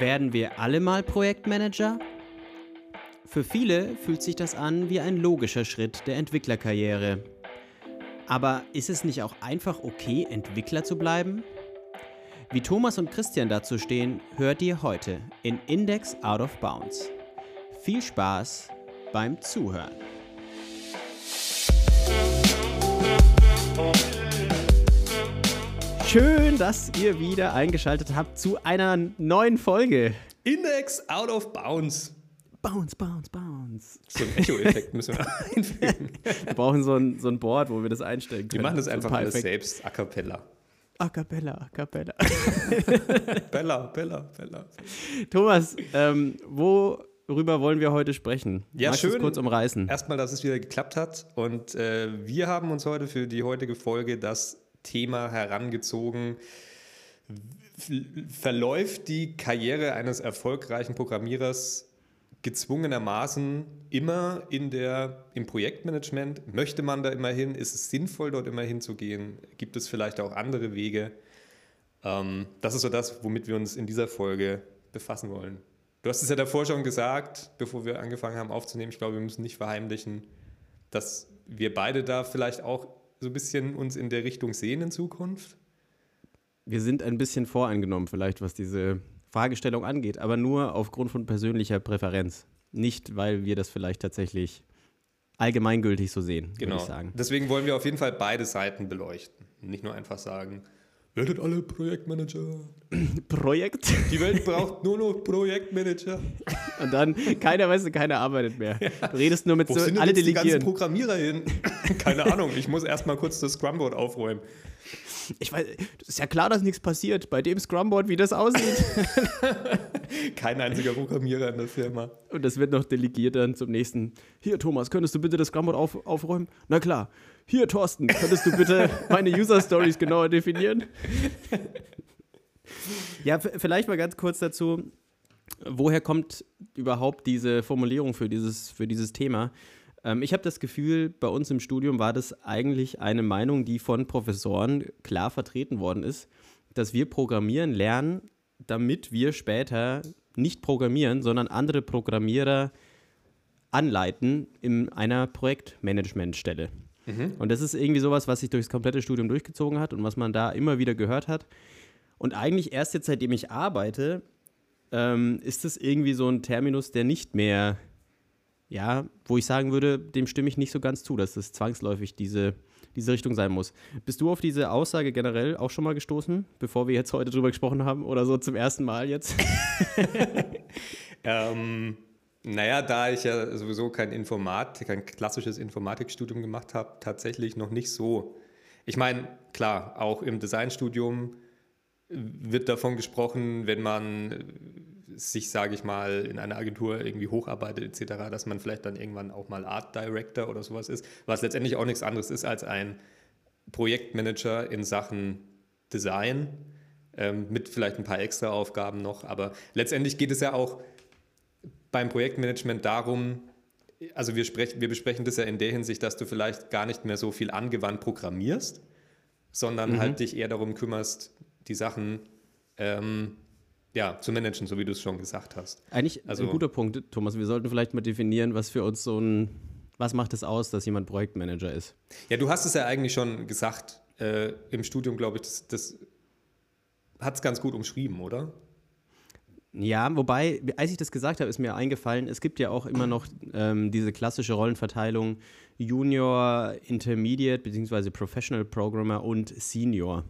Werden wir alle mal Projektmanager? Für viele fühlt sich das an wie ein logischer Schritt der Entwicklerkarriere. Aber ist es nicht auch einfach okay, Entwickler zu bleiben? Wie Thomas und Christian dazu stehen, hört ihr heute in Index Out of Bounds. Viel Spaß beim Zuhören. Schön, dass ihr wieder eingeschaltet habt zu einer neuen Folge. Index Out of Bounds. Bounce, bounce, bounce. So ein Echo-Effekt müssen wir einfügen. Wir brauchen so ein, so ein Board, wo wir das einstellen können. Wir machen das So ein einfach alles selbst, a cappella. A cappella, a cappella. Bella, Bella, Bella. Thomas, ähm, worüber wollen wir heute sprechen? Ja, Magst schön. kurz umreißen? Erstmal, dass es wieder geklappt hat. Und äh, wir haben uns heute für die heutige Folge das Thema herangezogen. Verläuft die Karriere eines erfolgreichen Programmierers gezwungenermaßen immer in der, im Projektmanagement? Möchte man da immer hin? Ist es sinnvoll, dort immer hinzugehen? Gibt es vielleicht auch andere Wege? Ähm, das ist so das, womit wir uns in dieser Folge befassen wollen. Du hast es ja davor schon gesagt, bevor wir angefangen haben aufzunehmen. Ich glaube, wir müssen nicht verheimlichen, dass wir beide da vielleicht auch so ein bisschen uns in der Richtung sehen in Zukunft. Wir sind ein bisschen voreingenommen, vielleicht, was diese Fragestellung angeht, aber nur aufgrund von persönlicher Präferenz. Nicht, weil wir das vielleicht tatsächlich allgemeingültig so sehen, würde Genau. ich sagen. Deswegen wollen wir auf jeden Fall beide Seiten beleuchten. Nicht nur einfach sagen, werdet alle Projektmanager. Projekt. Die Welt braucht nur noch Projektmanager. Und dann, keiner weiß, keiner arbeitet mehr. Du redest nur mit Wo so, sind alle jetzt die ganzen delegieren. Programmierer hin? Keine Ahnung, ich muss erstmal kurz das Scrumboard aufräumen. Ich weiß, es ist ja klar, dass nichts passiert. Bei dem Scrumboard, wie das aussieht. Kein einziger Programmierer in der Firma. Und das wird noch delegiert dann zum nächsten. Hier, Thomas, könntest du bitte das Scrumboard auf, aufräumen? Na klar. Hier, Thorsten, könntest du bitte meine User Stories genauer definieren? Ja, vielleicht mal ganz kurz dazu. Woher kommt überhaupt diese Formulierung für dieses, für dieses Thema? Ähm, ich habe das Gefühl, bei uns im Studium war das eigentlich eine Meinung, die von Professoren klar vertreten worden ist, dass wir programmieren lernen, damit wir später nicht programmieren, sondern andere Programmierer anleiten in einer Projektmanagementstelle. Und das ist irgendwie sowas, was sich durchs komplette Studium durchgezogen hat und was man da immer wieder gehört hat. Und eigentlich erst jetzt, seitdem ich arbeite, ähm, ist es irgendwie so ein Terminus, der nicht mehr, ja, wo ich sagen würde, dem stimme ich nicht so ganz zu, dass es zwangsläufig diese, diese Richtung sein muss. Bist du auf diese Aussage generell auch schon mal gestoßen, bevor wir jetzt heute drüber gesprochen haben oder so zum ersten Mal jetzt? Ähm, naja, da ich ja sowieso kein Informatik, kein klassisches Informatikstudium gemacht habe, tatsächlich noch nicht so. Ich meine, klar, auch im Designstudium wird davon gesprochen, wenn man äh, sich, sage ich mal, in einer Agentur irgendwie hocharbeitet etc., dass man vielleicht dann irgendwann auch mal Art Director oder sowas ist, was letztendlich auch nichts anderes ist als ein Projektmanager in Sachen Design, ähm, mit vielleicht ein paar extra Aufgaben noch. Aber letztendlich geht es ja auch beim Projektmanagement darum, also wir, sprech, wir besprechen das ja in der Hinsicht, dass du vielleicht gar nicht mehr so viel angewandt programmierst, sondern halt dich eher darum kümmerst, die Sachen ähm, ja, zu managen, so wie du es schon gesagt hast. Eigentlich Also- ein guter Punkt, Thomas. Wir sollten vielleicht mal definieren, was für uns so ein, was macht es aus, dass jemand Projektmanager ist? Ja, du hast es ja eigentlich schon gesagt äh, im Studium, glaube ich, das, das hat es ganz gut umschrieben, oder? Ja, wobei, als ich das gesagt habe, ist mir eingefallen, es gibt ja auch immer noch ähm, diese klassische Rollenverteilung Junior, Intermediate bzw. Professional Programmer und Senior.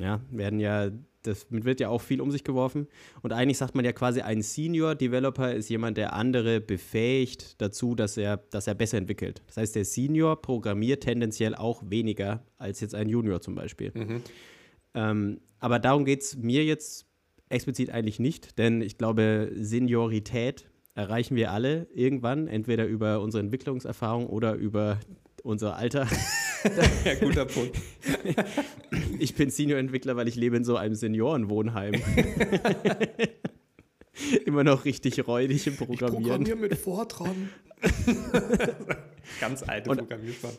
Ja, werden ja, das wird ja auch viel um sich geworfen. Und eigentlich sagt man ja quasi, ein Senior Developer ist jemand, der andere befähigt dazu, dass er, dass er besser entwickelt. Das heißt, der Senior programmiert tendenziell auch weniger als jetzt ein Junior zum Beispiel. Ähm, aber darum geht es mir jetzt explizit eigentlich nicht, denn ich glaube, Seniorität erreichen wir alle irgendwann, entweder über unsere Entwicklungserfahrung oder über unser Alter. Ja, guter Punkt. Ich bin Senior-Entwickler, weil ich lebe in so einem Seniorenwohnheim. Immer noch richtig räudig im Programmieren. mit Fortran. Ganz alte Und- Programmiersprachen.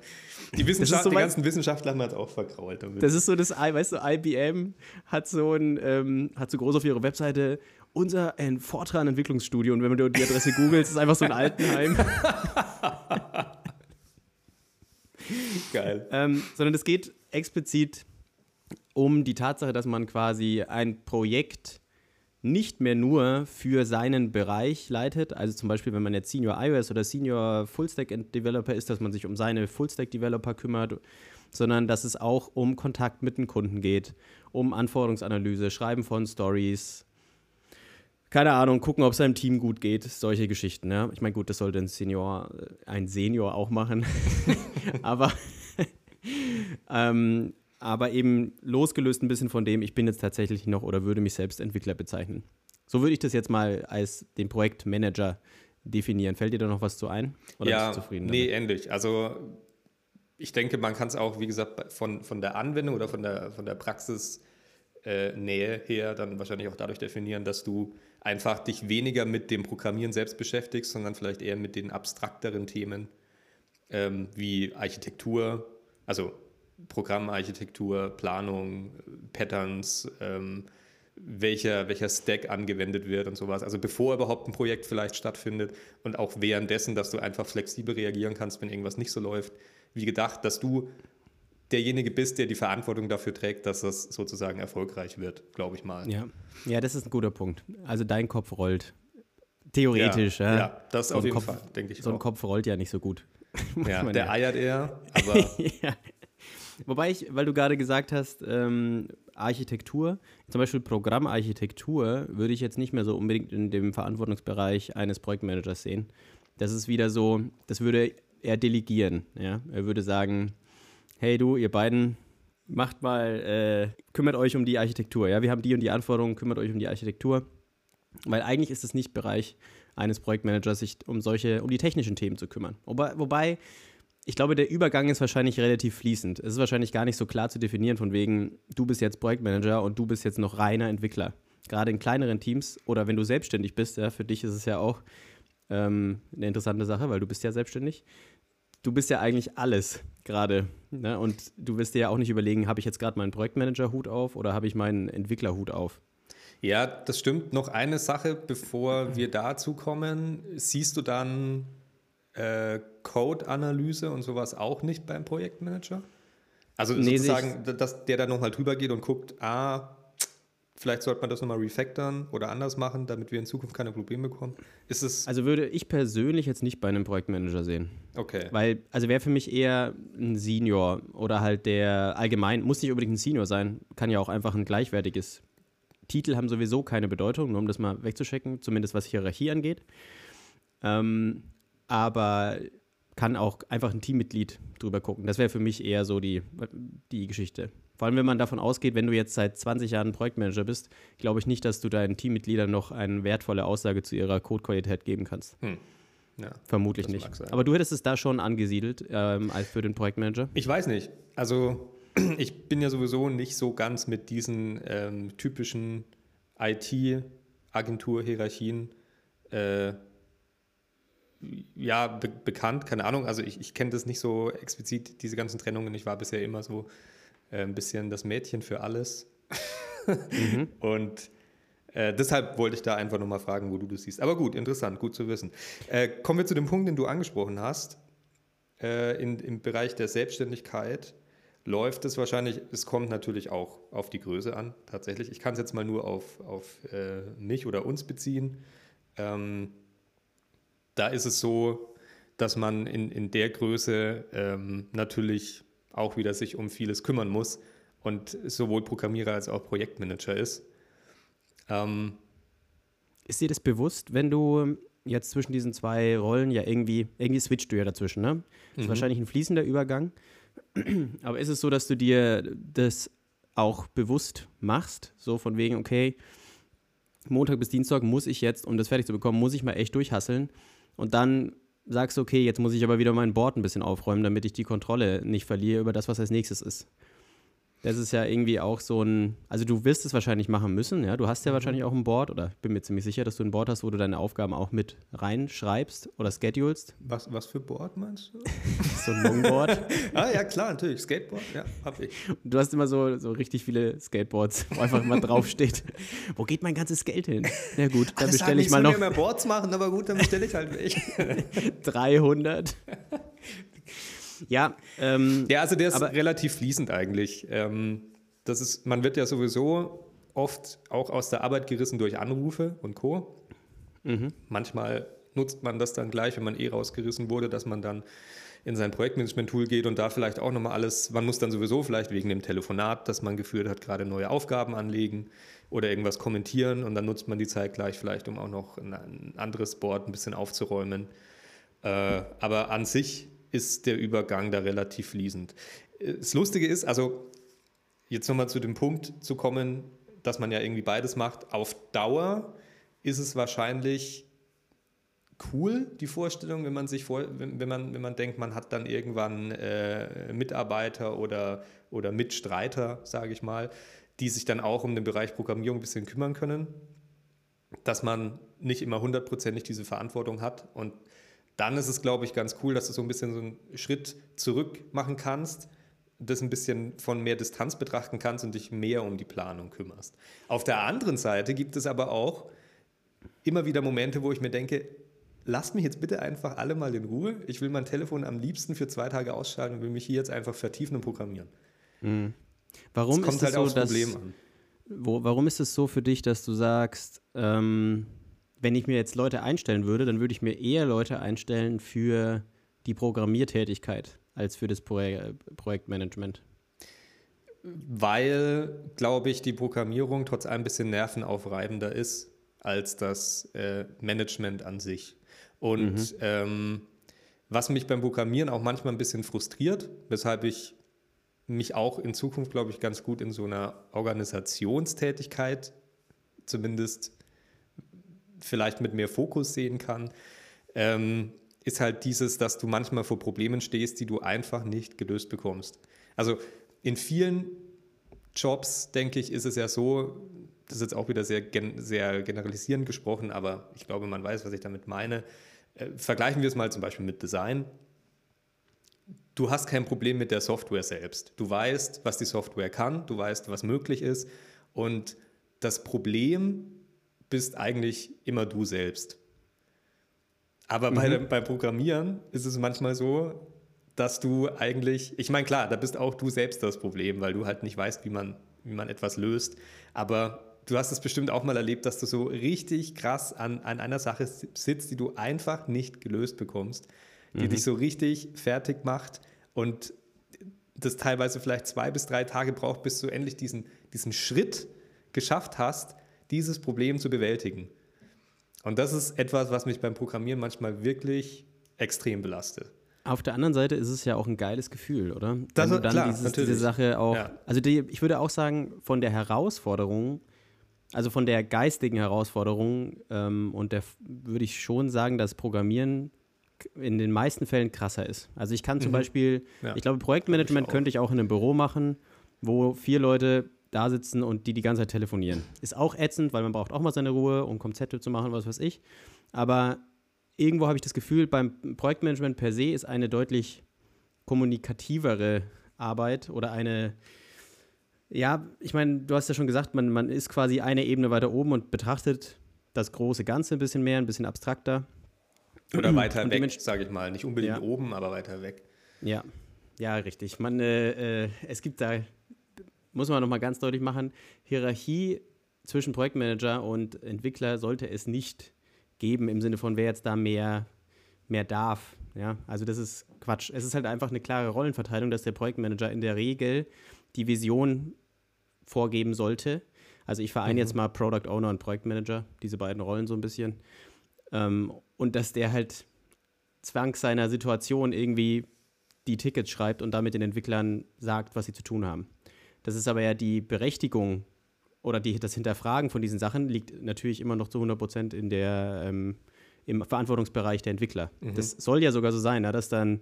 Die, Wissenschaft, so die ganzen Wissenschaftler haben das auch verkrault damit. Das ist so das, weißt du, IBM hat so ein, ähm, hat so groß auf ihrer Webseite unser ein Fortran Entwicklungsstudio und wenn du die Adresse googelst, ist einfach so ein Altenheim. Geil. ähm, sondern es geht explizit um die Tatsache, dass man quasi ein Projekt nicht mehr nur für seinen Bereich leitet, also zum Beispiel, wenn man jetzt Senior iOS oder Senior Fullstack Developer ist, dass man sich um seine Fullstack Developer kümmert, sondern dass es auch um Kontakt mit den Kunden geht, um Anforderungsanalyse, Schreiben von Stories, keine Ahnung, gucken, ob es seinem Team gut geht, solche Geschichten. Ja? Ich meine, gut, das sollte ein Senior, ein Senior auch machen, aber ähm, aber eben losgelöst ein bisschen von dem, ich bin jetzt tatsächlich noch oder würde mich selbst Entwickler bezeichnen. So würde ich das jetzt mal als den Projektmanager definieren. Fällt dir da noch was zu ein? Oder ja, bist du zufrieden nee, damit? ähnlich. Also ich denke, man kann es auch, wie gesagt, von, von der Anwendung oder von der, von der Praxisnähe äh, her dann wahrscheinlich auch dadurch definieren, dass du einfach dich weniger mit dem Programmieren selbst beschäftigst, sondern vielleicht eher mit den abstrakteren Themen ähm, wie Architektur, also Programmarchitektur, Planung, Patterns, ähm, welcher, welcher Stack angewendet wird und sowas. Also bevor überhaupt ein Projekt vielleicht stattfindet und auch währenddessen, dass du einfach flexibel reagieren kannst, wenn irgendwas nicht so läuft. Wie gedacht, dass du derjenige bist, der die Verantwortung dafür trägt, dass das sozusagen erfolgreich wird, glaube ich mal. Ja. ja, das ist ein guter Punkt. Also dein Kopf rollt. Theoretisch, ja. Ja, ja das so auf jeden Kopf, Fall, denke ich. So ein auch. Kopf rollt ja nicht so gut. Ja, der ja. eiert eher, aber. ja. Wobei ich, weil du gerade gesagt hast, ähm, Architektur, zum Beispiel Programmarchitektur, würde ich jetzt nicht mehr so unbedingt in dem Verantwortungsbereich eines Projektmanagers sehen. Das ist wieder so, das würde er delegieren. Ja? Er würde sagen, hey du, ihr beiden, macht mal, äh, kümmert euch um die Architektur. Ja, wir haben die und die Anforderungen, kümmert euch um die Architektur. Weil eigentlich ist es nicht Bereich eines Projektmanagers, sich um solche, um die technischen Themen zu kümmern. Wobei, wobei ich glaube, der Übergang ist wahrscheinlich relativ fließend. Es ist wahrscheinlich gar nicht so klar zu definieren, von wegen, du bist jetzt Projektmanager und du bist jetzt noch reiner Entwickler. Gerade in kleineren Teams oder wenn du selbstständig bist, ja, für dich ist es ja auch ähm, eine interessante Sache, weil du bist ja selbstständig. Du bist ja eigentlich alles gerade. Ne? Und du wirst dir ja auch nicht überlegen, habe ich jetzt gerade meinen Projektmanager-Hut auf oder habe ich meinen Entwickler-Hut auf? Ja, das stimmt. Noch eine Sache, bevor wir dazu kommen. Siehst du dann äh, Code-Analyse und sowas auch nicht beim Projektmanager? Also nee, sozusagen, dass der da nochmal drüber geht und guckt, ah, vielleicht sollte man das nochmal refactoren oder anders machen, damit wir in Zukunft keine Probleme bekommen. Ist es also würde ich persönlich jetzt nicht bei einem Projektmanager sehen. Okay. Weil, also wäre für mich eher ein Senior oder halt der allgemein, muss nicht unbedingt ein Senior sein, kann ja auch einfach ein gleichwertiges. Titel haben sowieso keine Bedeutung, nur um das mal wegzuschecken, zumindest was Hierarchie angeht. Ähm, aber kann auch einfach ein Teammitglied drüber gucken. Das wäre für mich eher so die, die Geschichte. Vor allem, wenn man davon ausgeht, wenn du jetzt seit 20 Jahren Projektmanager bist, glaube ich nicht, dass du deinen Teammitgliedern noch eine wertvolle Aussage zu ihrer Codequalität geben kannst. Hm. Ja, Vermutlich nicht. Aber du hättest es da schon angesiedelt ähm, als für den Projektmanager? Ich weiß nicht. Also ich bin ja sowieso nicht so ganz mit diesen ähm, typischen IT-Agentur-Hierarchien äh, ja, be bekannt, keine Ahnung. Also ich, ich kenne das nicht so explizit, diese ganzen Trennungen. Ich war bisher immer so äh, ein bisschen das Mädchen für alles. mhm. Und äh, deshalb wollte ich da einfach nochmal fragen, wo du das siehst. Aber gut, interessant, gut zu wissen. Äh, kommen wir zu dem Punkt, den du angesprochen hast. Äh, in, Im Bereich der Selbstständigkeit läuft es wahrscheinlich, es kommt natürlich auch auf die Größe an, tatsächlich. Ich kann es jetzt mal nur auf, auf äh, mich oder uns beziehen. Ähm, da ist es so, dass man in, in der Größe ähm, natürlich auch wieder sich um vieles kümmern muss und sowohl Programmierer als auch Projektmanager ist. Ähm, ist dir das bewusst, wenn du jetzt zwischen diesen zwei Rollen ja irgendwie, irgendwie switcht du ja dazwischen, ne? Das ist mhm. wahrscheinlich ein fließender Übergang. Aber ist es so, dass du dir das auch bewusst machst? So von wegen, okay, Montag bis Dienstag muss ich jetzt, um das fertig zu bekommen, muss ich mal echt durchhasseln und dann sagst du, okay, jetzt muss ich aber wieder mein Board ein bisschen aufräumen, damit ich die Kontrolle nicht verliere über das, was als nächstes ist. Das ist ja irgendwie auch so ein, also du wirst es wahrscheinlich machen müssen, ja. Du hast ja mhm. wahrscheinlich auch ein Board oder ich bin mir ziemlich sicher, dass du ein Board hast, wo du deine Aufgaben auch mit reinschreibst oder schedulst. Was, was für Board meinst du? so ein Longboard. ah ja, klar, natürlich. Skateboard, ja, hab ich. du hast immer so, so richtig viele Skateboards, wo einfach immer draufsteht. wo geht mein ganzes Geld hin? Na gut, dann bestelle ich mal noch. Ich mehr Boards machen, aber gut, dann bestelle ich halt welche. 300. Ja, ähm, ja, also der ist relativ fließend eigentlich. Ähm, das ist, man wird ja sowieso oft auch aus der Arbeit gerissen durch Anrufe und Co. Mhm. Manchmal nutzt man das dann gleich, wenn man eh rausgerissen wurde, dass man dann in sein Projektmanagement-Tool geht und da vielleicht auch nochmal alles, man muss dann sowieso vielleicht wegen dem Telefonat, das man geführt hat, gerade neue Aufgaben anlegen oder irgendwas kommentieren und dann nutzt man die Zeit gleich vielleicht, um auch noch ein anderes Board ein bisschen aufzuräumen. Äh, aber an sich ist der Übergang da relativ fließend. Das Lustige ist, also jetzt nochmal zu dem Punkt zu kommen, dass man ja irgendwie beides macht. Auf Dauer ist es wahrscheinlich cool, die Vorstellung, wenn man sich vor, wenn, wenn man, wenn man denkt, man hat dann irgendwann äh, Mitarbeiter oder, oder Mitstreiter, sage ich mal, die sich dann auch um den Bereich Programmierung ein bisschen kümmern können, dass man nicht immer hundertprozentig diese Verantwortung hat und dann ist es, glaube ich, ganz cool, dass du so ein bisschen so einen Schritt zurück machen kannst, das ein bisschen von mehr Distanz betrachten kannst und dich mehr um die Planung kümmerst. Auf der anderen Seite gibt es aber auch immer wieder Momente, wo ich mir denke, lasst mich jetzt bitte einfach alle mal in Ruhe. Ich will mein Telefon am liebsten für zwei Tage ausschalten und will mich hier jetzt einfach vertiefen und programmieren. Mhm. Warum das kommt ist halt so, aufs Problem an. Wo, warum ist es so für dich, dass du sagst, ähm, wenn ich mir jetzt Leute einstellen würde, dann würde ich mir eher Leute einstellen für die Programmiertätigkeit als für das Pro Projektmanagement. Weil, glaube ich, die Programmierung trotz allem ein bisschen nervenaufreibender ist als das äh, Management an sich. Und mhm. ähm, was mich beim Programmieren auch manchmal ein bisschen frustriert, weshalb ich mich auch in Zukunft, glaube ich, ganz gut in so einer Organisationstätigkeit zumindest vielleicht mit mehr Fokus sehen kann, ähm, ist halt dieses, dass du manchmal vor Problemen stehst, die du einfach nicht gelöst bekommst. Also in vielen Jobs, denke ich, ist es ja so, das ist jetzt auch wieder sehr, gen sehr generalisierend gesprochen, aber ich glaube, man weiß, was ich damit meine. Äh, vergleichen wir es mal zum Beispiel mit Design. Du hast kein Problem mit der Software selbst. Du weißt, was die Software kann, du weißt, was möglich ist. Und das Problem bist eigentlich immer du selbst. Aber mhm. bei, beim Programmieren ist es manchmal so, dass du eigentlich, ich meine, klar, da bist auch du selbst das Problem, weil du halt nicht weißt, wie man, wie man etwas löst. Aber du hast es bestimmt auch mal erlebt, dass du so richtig krass an, an einer Sache sitzt, die du einfach nicht gelöst bekommst, die mhm. dich so richtig fertig macht und das teilweise vielleicht zwei bis drei Tage braucht, bis du endlich diesen, diesen Schritt geschafft hast, dieses Problem zu bewältigen. Und das ist etwas, was mich beim Programmieren manchmal wirklich extrem belastet. Auf der anderen Seite ist es ja auch ein geiles Gefühl, oder? Das Wenn du dann klar, dieses, diese Sache auch. Ja. Also die, ich würde auch sagen, von der Herausforderung, also von der geistigen Herausforderung, ähm, und der würde ich schon sagen, dass Programmieren in den meisten Fällen krasser ist. Also ich kann zum mhm. Beispiel, ja. ich glaube, Projektmanagement ich könnte ich auch in einem Büro machen, wo vier Leute da sitzen und die die ganze Zeit telefonieren. Ist auch ätzend, weil man braucht auch mal seine Ruhe, um Konzepte zu machen, was weiß ich. Aber irgendwo habe ich das Gefühl, beim Projektmanagement per se ist eine deutlich kommunikativere Arbeit oder eine, ja, ich meine, du hast ja schon gesagt, man, man ist quasi eine Ebene weiter oben und betrachtet das große Ganze ein bisschen mehr, ein bisschen abstrakter. Oder weiter weg, sage ich mal. Nicht unbedingt ja. oben, aber weiter weg. Ja, ja, richtig. Man, äh, äh, es gibt da muss man nochmal ganz deutlich machen, Hierarchie zwischen Projektmanager und Entwickler sollte es nicht geben, im Sinne von, wer jetzt da mehr, mehr darf. Ja, also das ist Quatsch. Es ist halt einfach eine klare Rollenverteilung, dass der Projektmanager in der Regel die Vision vorgeben sollte. Also ich vereine mhm. jetzt mal Product Owner und Projektmanager, diese beiden Rollen so ein bisschen. Ähm, und dass der halt zwangs seiner Situation irgendwie die Tickets schreibt und damit den Entwicklern sagt, was sie zu tun haben. Das ist aber ja die Berechtigung oder die, das Hinterfragen von diesen Sachen liegt natürlich immer noch zu 100 Prozent in der, ähm, im Verantwortungsbereich der Entwickler. Mhm. Das soll ja sogar so sein, ja, dass dann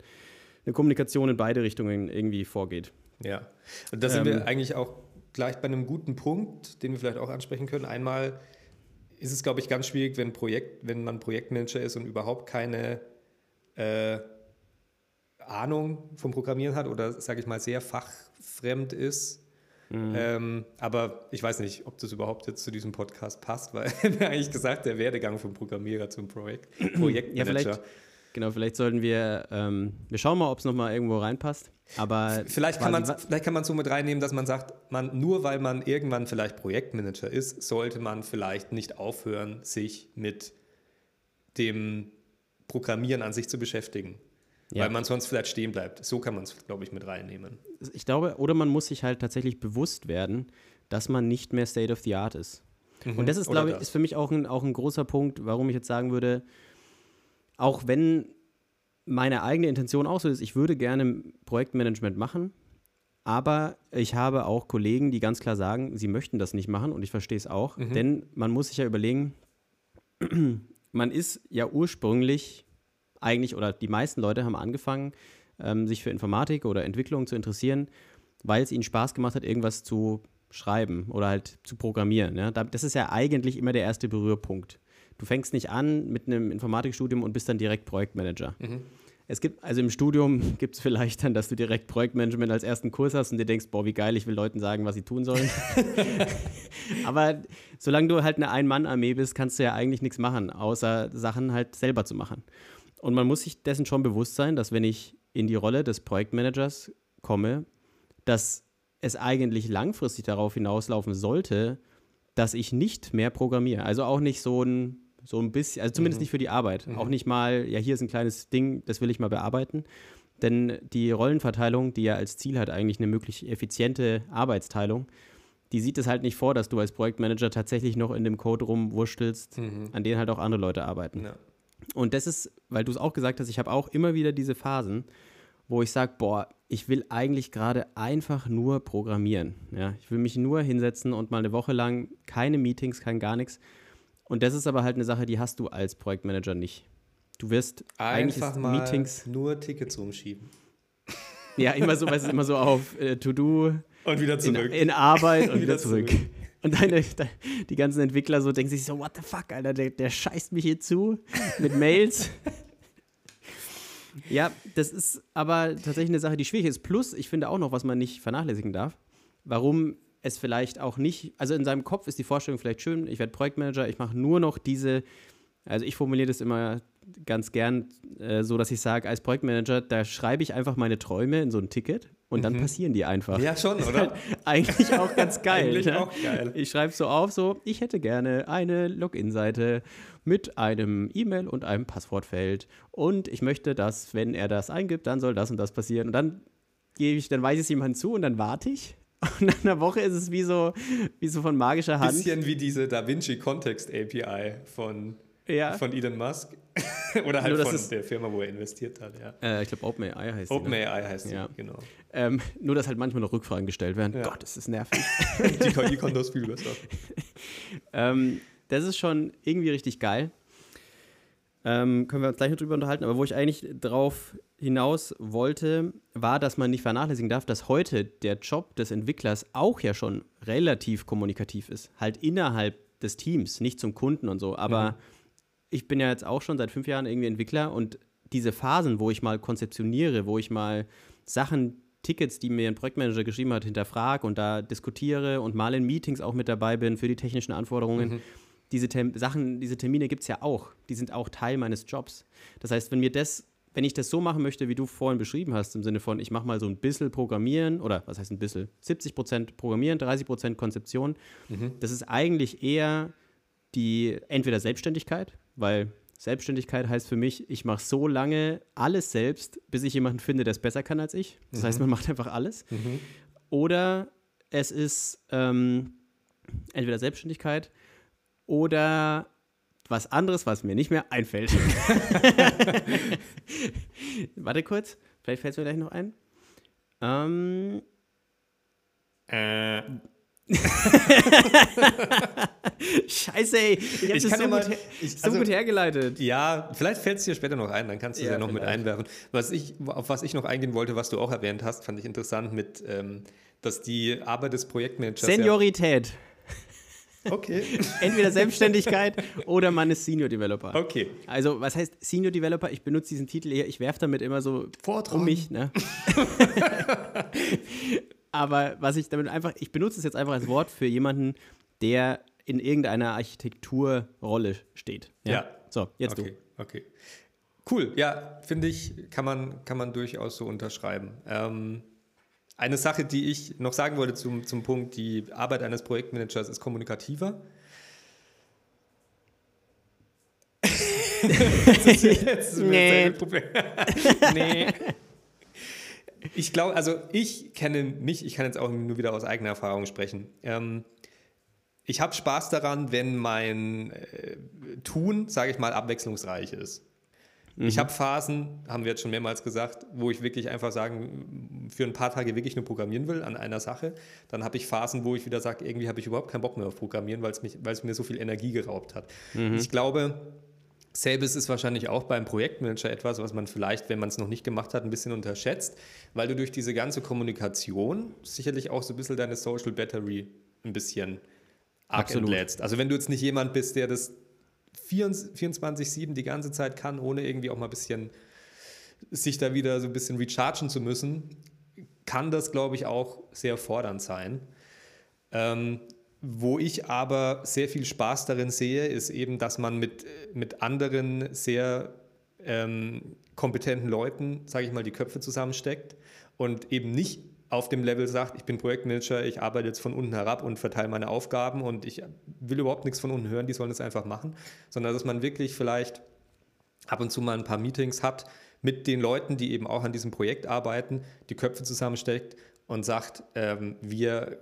eine Kommunikation in beide Richtungen irgendwie vorgeht. Ja, und da sind ähm, wir eigentlich auch gleich bei einem guten Punkt, den wir vielleicht auch ansprechen können. Einmal ist es, glaube ich, ganz schwierig, wenn, Projekt, wenn man Projektmanager ist und überhaupt keine äh, Ahnung vom Programmieren hat oder, sage ich mal, sehr fachfremd ist. Mhm. Ähm, aber ich weiß nicht, ob das überhaupt jetzt zu diesem Podcast passt, weil wir eigentlich gesagt, der Werdegang vom Programmierer zum Projekt, Projektmanager. Ja, vielleicht, genau, vielleicht sollten wir, ähm, wir schauen mal, ob es nochmal irgendwo reinpasst. Aber vielleicht kann man vielleicht kann man so mit reinnehmen, dass man sagt, man nur weil man irgendwann vielleicht Projektmanager ist, sollte man vielleicht nicht aufhören, sich mit dem Programmieren an sich zu beschäftigen. Ja. Weil man sonst vielleicht stehen bleibt. So kann man es, glaube ich, mit reinnehmen. Ich glaube, oder man muss sich halt tatsächlich bewusst werden, dass man nicht mehr State of the Art ist. Mhm. Und das ist, glaube ich, ist für mich auch ein, auch ein großer Punkt, warum ich jetzt sagen würde, auch wenn meine eigene Intention auch so ist, ich würde gerne Projektmanagement machen, aber ich habe auch Kollegen, die ganz klar sagen, sie möchten das nicht machen und ich verstehe es auch, mhm. denn man muss sich ja überlegen, man ist ja ursprünglich eigentlich, oder die meisten Leute haben angefangen, ähm, sich für Informatik oder Entwicklung zu interessieren, weil es ihnen Spaß gemacht hat, irgendwas zu schreiben oder halt zu programmieren. Ja? Das ist ja eigentlich immer der erste Berührpunkt. Du fängst nicht an mit einem Informatikstudium und bist dann direkt Projektmanager. Mhm. Es gibt, also im Studium gibt es vielleicht dann, dass du direkt Projektmanagement als ersten Kurs hast und dir denkst, boah, wie geil, ich will Leuten sagen, was sie tun sollen. Aber solange du halt eine Ein-Mann-Armee bist, kannst du ja eigentlich nichts machen, außer Sachen halt selber zu machen. Und man muss sich dessen schon bewusst sein, dass wenn ich in die Rolle des Projektmanagers komme, dass es eigentlich langfristig darauf hinauslaufen sollte, dass ich nicht mehr programmiere. Also auch nicht so ein, so ein bisschen, also zumindest mhm. nicht für die Arbeit. Mhm. Auch nicht mal, ja, hier ist ein kleines Ding, das will ich mal bearbeiten. Denn die Rollenverteilung, die ja als Ziel hat, eigentlich eine möglich effiziente Arbeitsteilung, die sieht es halt nicht vor, dass du als Projektmanager tatsächlich noch in dem Code rumwurschtelst, mhm. an denen halt auch andere Leute arbeiten. Ja. Und das ist, weil du es auch gesagt hast, ich habe auch immer wieder diese Phasen, wo ich sage, boah, ich will eigentlich gerade einfach nur programmieren. Ja? Ich will mich nur hinsetzen und mal eine Woche lang keine Meetings, kein gar nichts. Und das ist aber halt eine Sache, die hast du als Projektmanager nicht. Du wirst einfach mal Meetings nur Tickets umschieben. Ja, immer so, weißt du, immer so auf äh, To-Do und wieder zurück. In, in Arbeit und, und wieder, wieder zurück. zurück. Und deine, die ganzen Entwickler so denken sich so, what the fuck, Alter, der, der scheißt mich hier zu mit Mails. ja, das ist aber tatsächlich eine Sache, die schwierig ist. Plus, ich finde auch noch, was man nicht vernachlässigen darf, warum es vielleicht auch nicht, also in seinem Kopf ist die Vorstellung vielleicht schön, ich werde Projektmanager, ich mache nur noch diese, also ich formuliere das immer ganz gern äh, so, dass ich sage, als Projektmanager, da schreibe ich einfach meine Träume in so ein Ticket und dann mhm. passieren die einfach. Ja, schon, oder? Halt eigentlich auch ganz geil. eigentlich ne? auch geil. Ich schreibe so auf, so, ich hätte gerne eine Login-Seite mit einem E-Mail und einem Passwortfeld und ich möchte, dass, wenn er das eingibt, dann soll das und das passieren. Und dann gebe ich, dann weise ich es jemandem zu und dann warte ich. Und nach einer Woche ist es wie so, wie so von magischer Hand. Bisschen wie diese Da Vinci Context API von ja. Von Elon Musk. Oder halt nur, von der Firma, wo er investiert hat, ja. Äh, ich glaube, OpenAI heißt die. OpenAI ne? heißt ja. die, genau. Ähm, nur, dass halt manchmal noch Rückfragen gestellt werden. Ja. Gott, das ist nervig. die KI kann das viel besser. ähm, das ist schon irgendwie richtig geil. Ähm, können wir uns gleich noch drüber unterhalten. Aber wo ich eigentlich drauf hinaus wollte, war, dass man nicht vernachlässigen darf, dass heute der Job des Entwicklers auch ja schon relativ kommunikativ ist. Halt innerhalb des Teams, nicht zum Kunden und so. Aber mhm ich bin ja jetzt auch schon seit fünf Jahren irgendwie Entwickler und diese Phasen, wo ich mal konzeptioniere, wo ich mal Sachen, Tickets, die mir ein Projektmanager geschrieben hat, hinterfrage und da diskutiere und mal in Meetings auch mit dabei bin für die technischen Anforderungen. Mhm. Diese Tem Sachen, diese Termine gibt es ja auch. Die sind auch Teil meines Jobs. Das heißt, wenn mir das, wenn ich das so machen möchte, wie du vorhin beschrieben hast, im Sinne von, ich mache mal so ein bisschen Programmieren oder was heißt ein bisschen, 70 Prozent Programmieren, 30 Prozent Konzeption, mhm. das ist eigentlich eher die entweder Selbstständigkeit, weil Selbstständigkeit heißt für mich, ich mache so lange alles selbst, bis ich jemanden finde, der es besser kann als ich. Das mhm. heißt, man macht einfach alles. Mhm. Oder es ist ähm, entweder Selbstständigkeit oder was anderes, was mir nicht mehr einfällt. Warte kurz, vielleicht fällt es mir gleich noch ein. Ähm, äh. Scheiße, ey. Ich habe das so, mal, gut, ich, so gut hergeleitet. Ja, vielleicht fällt es dir später noch ein, dann kannst du es Ja, ja, noch mit vielleicht. einwerfen. Was ich, auf was ich noch eingehen wollte, was du auch erwähnt hast, fand ich interessant, mit, ähm, dass die Arbeit des Projektmanagers. Seniorität. Ja, okay. Entweder Selbstständigkeit oder man ist Senior Developer. Okay. Also, was heißt Senior Developer? Ich benutze diesen Titel hier, ich werfe damit immer so Vortragen. um mich, ne? Aber was ich damit einfach, ich benutze es jetzt einfach als Wort für jemanden, der in irgendeiner Architekturrolle steht. Ja. So, jetzt okay, okay. Cool, ja, finde ich, kann man, kann man durchaus so unterschreiben. Ähm, eine Sache, die ich noch sagen wollte zum, zum Punkt, die Arbeit eines Projektmanagers ist kommunikativer. das ist jetzt Nee. nee. Problem. nee. Ich glaube, also ich kenne mich, ich kann jetzt auch nur wieder aus eigener Erfahrung sprechen. Ähm, ich habe Spaß daran, wenn mein äh, Tun, sage ich mal, abwechslungsreich ist. Ich habe Phasen, haben wir jetzt schon mehrmals gesagt, wo ich wirklich einfach sagen, für ein paar Tage wirklich nur programmieren will an einer Sache. Dann habe ich Phasen, wo ich wieder sage, irgendwie habe ich überhaupt keinen Bock mehr auf Programmieren, weil es mich, weil es mir so viel Energie geraubt hat. Ich glaube, Selbes ist wahrscheinlich auch beim Projektmanager etwas, was man vielleicht, wenn man es noch nicht gemacht hat, ein bisschen unterschätzt, weil du durch diese ganze Kommunikation sicherlich auch so ein bisschen deine Social Battery ein bisschen entlädst. Also wenn du jetzt nicht jemand bist, der das 24-7 die ganze Zeit kann, ohne irgendwie auch mal ein bisschen sich da wieder so ein bisschen rechargen zu müssen, kann das, glaube ich, auch sehr fordernd sein. Ähm, wo ich aber sehr viel Spaß darin sehe, ist eben, dass man mit, mit anderen sehr ähm, kompetenten Leuten, sage ich mal, die Köpfe zusammensteckt und eben nicht auf dem Level sagt, ich bin Projektmanager, ich arbeite jetzt von unten herab und verteile meine Aufgaben und ich will überhaupt nichts von unten hören, die sollen das einfach machen, sondern dass man wirklich vielleicht ab und zu mal ein paar Meetings hat mit den Leuten, die eben auch an diesem Projekt arbeiten, die Köpfe zusammensteckt und sagt, ähm, wir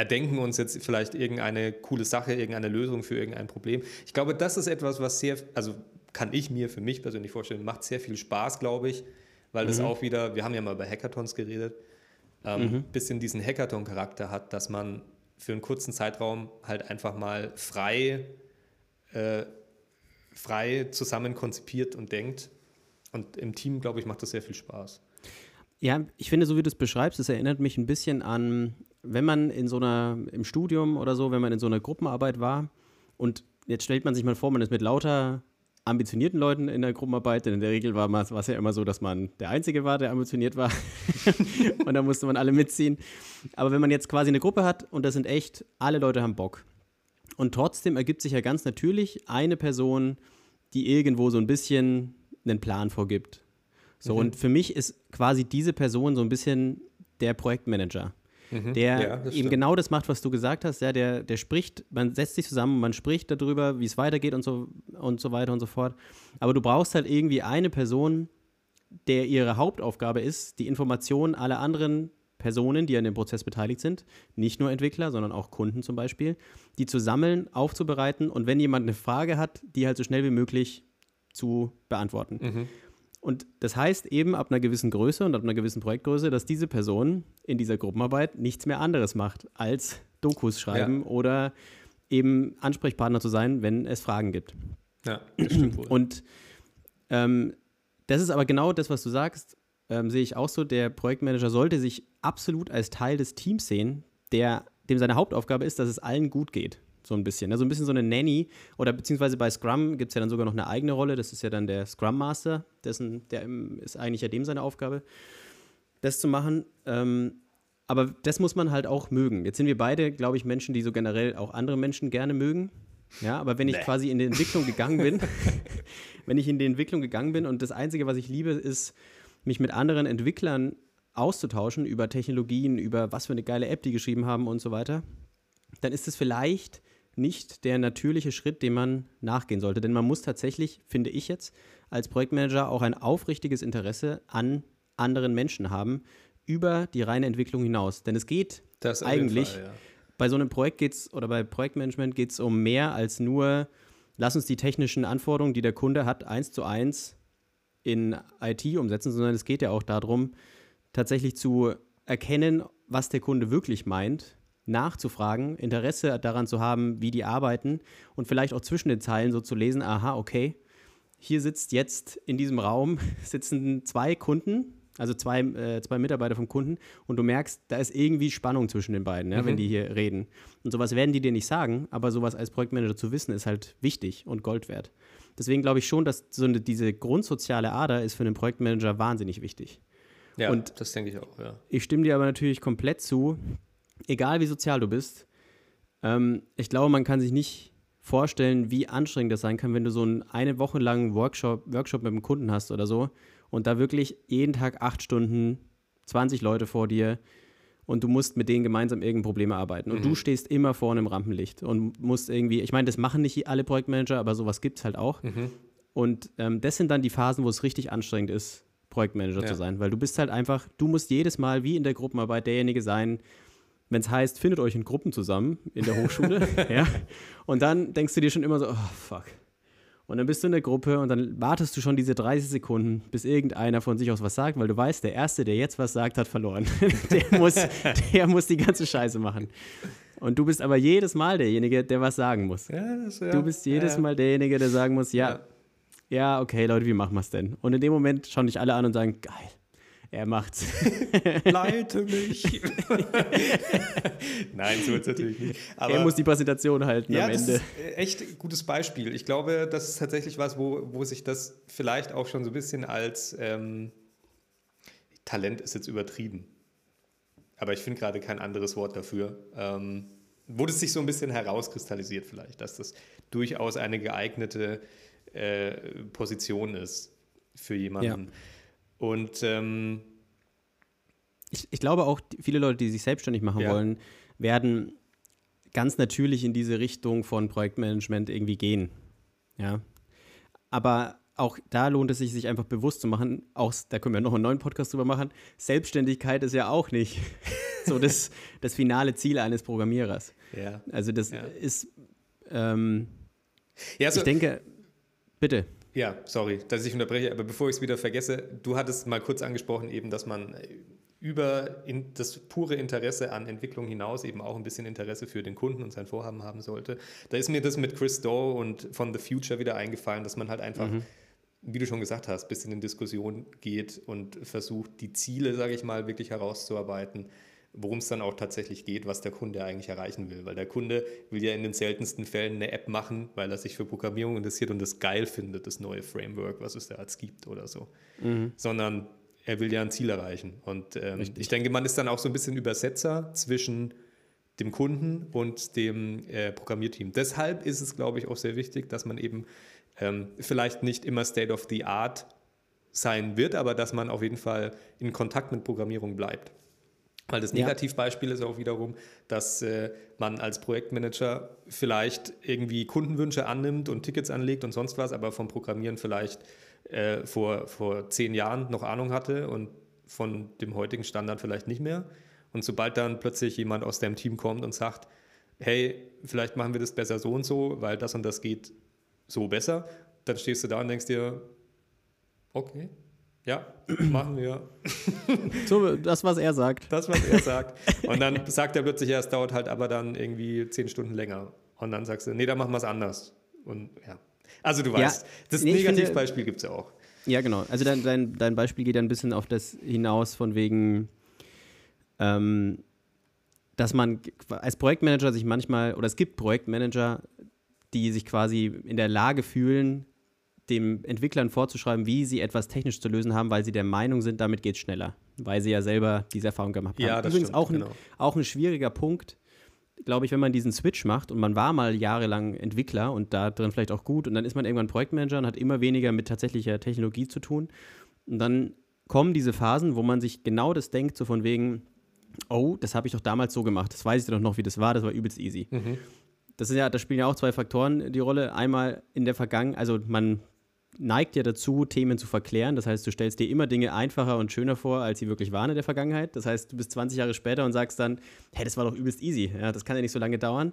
erdenken uns jetzt vielleicht irgendeine coole Sache, irgendeine Lösung für irgendein Problem. Ich glaube, das ist etwas, was sehr, also kann ich mir für mich persönlich vorstellen, macht sehr viel Spaß, glaube ich, weil das auch wieder, wir haben ja mal über Hackathons geredet, ähm, bisschen diesen Hackathon-Charakter hat, dass man für einen kurzen Zeitraum halt einfach mal frei, äh, frei zusammen konzipiert und denkt. Und im Team, glaube ich, macht das sehr viel Spaß. Ja, ich finde, so wie du es beschreibst, das erinnert mich ein bisschen an, wenn man in so einer, im Studium oder so, wenn man in so einer Gruppenarbeit war und jetzt stellt man sich mal vor, man ist mit lauter ambitionierten Leuten in der Gruppenarbeit, denn in der Regel war es ja immer so, dass man der Einzige war, der ambitioniert war und da musste man alle mitziehen. Aber wenn man jetzt quasi eine Gruppe hat und das sind echt, alle Leute haben Bock und trotzdem ergibt sich ja ganz natürlich eine Person, die irgendwo so ein bisschen einen Plan vorgibt. So, Mhm. und für mich ist quasi diese Person so ein bisschen der Projektmanager, der Mhm. Ja, das eben stimmt. genau das macht, was du gesagt hast. Ja, der, der spricht, man setzt sich zusammen, man spricht darüber, wie es weitergeht und so, und so weiter und so fort. Aber du brauchst halt irgendwie eine Person, der ihre Hauptaufgabe ist, die Informationen aller anderen Personen, die an dem Prozess beteiligt sind, nicht nur Entwickler, sondern auch Kunden zum Beispiel, die zu sammeln, aufzubereiten und wenn jemand eine Frage hat, die halt so schnell wie möglich zu beantworten. Und das heißt eben ab einer gewissen Größe und ab einer gewissen Projektgröße, dass diese Person in dieser Gruppenarbeit nichts mehr anderes macht, als Dokus schreiben oder eben Ansprechpartner zu sein, wenn es Fragen gibt. Ja, das stimmt wohl. Und ähm, das ist aber genau das, was du sagst, ähm, sehe ich auch so. Der Projektmanager sollte sich absolut als Teil des Teams sehen, der, dem seine Hauptaufgabe ist, dass es allen gut geht. So ein bisschen. Also ein bisschen so eine Nanny. Oder beziehungsweise bei Scrum gibt es ja dann sogar noch eine eigene Rolle. Das ist ja dann der Scrum Master. Dessen, der ist eigentlich ja dem seine Aufgabe, das zu machen. Ähm, aber das muss man halt auch mögen. Jetzt sind wir beide, glaube ich, Menschen, die so generell auch andere Menschen gerne mögen. Ja, aber wenn ich Nee. quasi in die Entwicklung gegangen bin, wenn ich in die Entwicklung gegangen bin und das Einzige, was ich liebe, ist, mich mit anderen Entwicklern auszutauschen über Technologien, über was für eine geile App die geschrieben haben und so weiter, dann ist es vielleicht nicht der natürliche Schritt, dem man nachgehen sollte. Denn man muss tatsächlich, finde ich jetzt, als Projektmanager auch ein aufrichtiges Interesse an anderen Menschen haben, über die reine Entwicklung hinaus. Denn es geht Das eigentlich, Fall, ja. bei so einem Projekt geht's oder bei Projektmanagement geht es um mehr als nur, lass uns die technischen Anforderungen, die der Kunde hat, eins zu eins in IT umsetzen, sondern es geht ja auch darum, tatsächlich zu erkennen, was der Kunde wirklich meint, nachzufragen, Interesse daran zu haben, wie die arbeiten und vielleicht auch zwischen den Zeilen so zu lesen, aha, okay, hier sitzt jetzt in diesem Raum sitzen zwei Kunden, also zwei, äh, zwei Mitarbeiter vom Kunden und du merkst, da ist irgendwie Spannung zwischen den beiden, ja, mhm. wenn die hier reden. Und sowas werden die dir nicht sagen, aber sowas als Projektmanager zu wissen, ist halt wichtig und Gold wert. Deswegen glaube ich schon, dass so eine, diese grundsoziale Ader ist für einen Projektmanager wahnsinnig wichtig. Ja, und das denke ich auch, ja. Ich stimme dir aber natürlich komplett zu, egal wie sozial du bist. Ähm, ich glaube, man kann sich nicht vorstellen, wie anstrengend das sein kann, wenn du so einen eine Woche langen Workshop, Workshop mit einem Kunden hast oder so und da wirklich jeden Tag acht Stunden 20 Leute vor dir und du musst mit denen gemeinsam irgendein Problem arbeiten. Und mhm. du stehst immer vor einem Rampenlicht und musst irgendwie, ich meine, das machen nicht alle Projektmanager, aber sowas gibt es halt auch. Mhm. Und ähm, das sind dann die Phasen, wo es richtig anstrengend ist, Projektmanager ja. zu sein, weil du bist halt einfach, du musst jedes Mal wie in der Gruppenarbeit derjenige sein, wenn es heißt, findet euch in Gruppen zusammen in der Hochschule, ja, und dann denkst du dir schon immer so, oh fuck, und dann bist du in der Gruppe und dann wartest du schon diese 30 Sekunden, bis irgendeiner von sich aus was sagt, weil du weißt, der Erste, der jetzt was sagt, hat verloren. der, muss, der muss die ganze Scheiße machen. Und du bist aber jedes Mal derjenige, der was sagen muss. Ja, das, ja. Du bist jedes ja. Mal derjenige, der sagen muss, ja, ja, okay, Leute, wie machen wir es denn? Und in dem Moment schauen dich alle an und sagen, geil, er macht's. Leite mich. Nein, so ist natürlich nicht. Aber er muss die Präsentation halten ja, am Ende. Das ist echt ein gutes Beispiel. Ich glaube, das ist tatsächlich was, wo, wo sich das vielleicht auch schon so ein bisschen als ähm, Talent ist jetzt übertrieben. Aber ich finde gerade kein anderes Wort dafür. Ähm, wo das sich so ein bisschen herauskristallisiert, vielleicht, dass das durchaus eine geeignete äh, Position ist für jemanden. Ja. Und ähm, ich, ich glaube auch, viele Leute, die sich selbstständig machen ja. wollen, werden ganz natürlich in diese Richtung von Projektmanagement irgendwie gehen. Ja. Aber auch da lohnt es sich, sich einfach bewusst zu machen, auch, da können wir noch einen neuen Podcast drüber machen, Selbstständigkeit ist ja auch nicht so das, das finale Ziel eines Programmierers. Ja. Also das ja. ist, ähm, ja, also, ich denke, bitte. Ja, sorry, dass ich unterbreche, aber bevor ich es wieder vergesse, du hattest mal kurz angesprochen, eben, dass man über das pure Interesse an Entwicklung hinaus eben auch ein bisschen Interesse für den Kunden und sein Vorhaben haben sollte. Da ist mir das mit Chris Doe und von The Future wieder eingefallen, dass man halt einfach, mhm. wie du schon gesagt hast, ein bisschen in Diskussion geht und versucht, die Ziele, sage ich mal, wirklich herauszuarbeiten worum es dann auch tatsächlich geht, was der Kunde eigentlich erreichen will. Weil der Kunde will ja in den seltensten Fällen eine App machen, weil er sich für Programmierung interessiert und das geil findet, das neue Framework, was es da jetzt gibt oder so. Mhm. Sondern er will ja ein Ziel erreichen. Und ähm, ich denke, man ist dann auch so ein bisschen Übersetzer zwischen dem Kunden und dem äh, Programmierteam. Deshalb ist es, glaube ich, auch sehr wichtig, dass man eben ähm, vielleicht nicht immer State of the Art sein wird, aber dass man auf jeden Fall in Kontakt mit Programmierung bleibt. Weil das Negativbeispiel ist auch wiederum, dass äh, man als Projektmanager vielleicht irgendwie Kundenwünsche annimmt und Tickets anlegt und sonst was, aber vom Programmieren vielleicht äh, vor, vor zehn Jahren noch Ahnung hatte und von dem heutigen Standard vielleicht nicht mehr. Und sobald dann plötzlich jemand aus deinem Team kommt und sagt, hey, vielleicht machen wir das besser so und so, weil das und das geht so besser, dann stehst du da und denkst dir, okay, ja, machen wir. So, das, was er sagt. Das, was er sagt. Und dann sagt er plötzlich, ja, es dauert halt aber dann irgendwie zehn Stunden länger. Und dann sagst du, nee, dann machen wir es anders. Und ja. Also du weißt, ja, das nee, Negativbeispiel gibt es ja auch. Ja, genau. Also dein, dein, dein Beispiel geht ein bisschen auf das hinaus, von wegen, ähm, dass man als Projektmanager sich manchmal, oder es gibt Projektmanager, die sich quasi in der Lage fühlen, dem Entwicklern vorzuschreiben, wie sie etwas technisch zu lösen haben, weil sie der Meinung sind, damit geht es schneller. Weil sie ja selber diese Erfahrung gemacht haben. Ja, das Übrigens stimmt, auch, ein, genau. auch ein schwieriger Punkt, glaube ich, wenn man diesen Switch macht und man war mal jahrelang Entwickler und da drin vielleicht auch gut und dann ist man irgendwann Projektmanager und hat immer weniger mit tatsächlicher Technologie zu tun. Und dann kommen diese Phasen, wo man sich genau das denkt, so von wegen, oh, das habe ich doch damals so gemacht, das weiß ich doch noch, wie das war, das war übelst easy. Mhm. Das sind ja, da spielen ja auch zwei Faktoren die Rolle. Einmal in der Vergangenheit, also man neigt ja dazu, Themen zu verklären. Das heißt, du stellst dir immer Dinge einfacher und schöner vor, als sie wirklich waren in der Vergangenheit. Das heißt, du bist 20 Jahre später und sagst dann, hey, das war doch übelst easy. Ja, das kann ja nicht so lange dauern.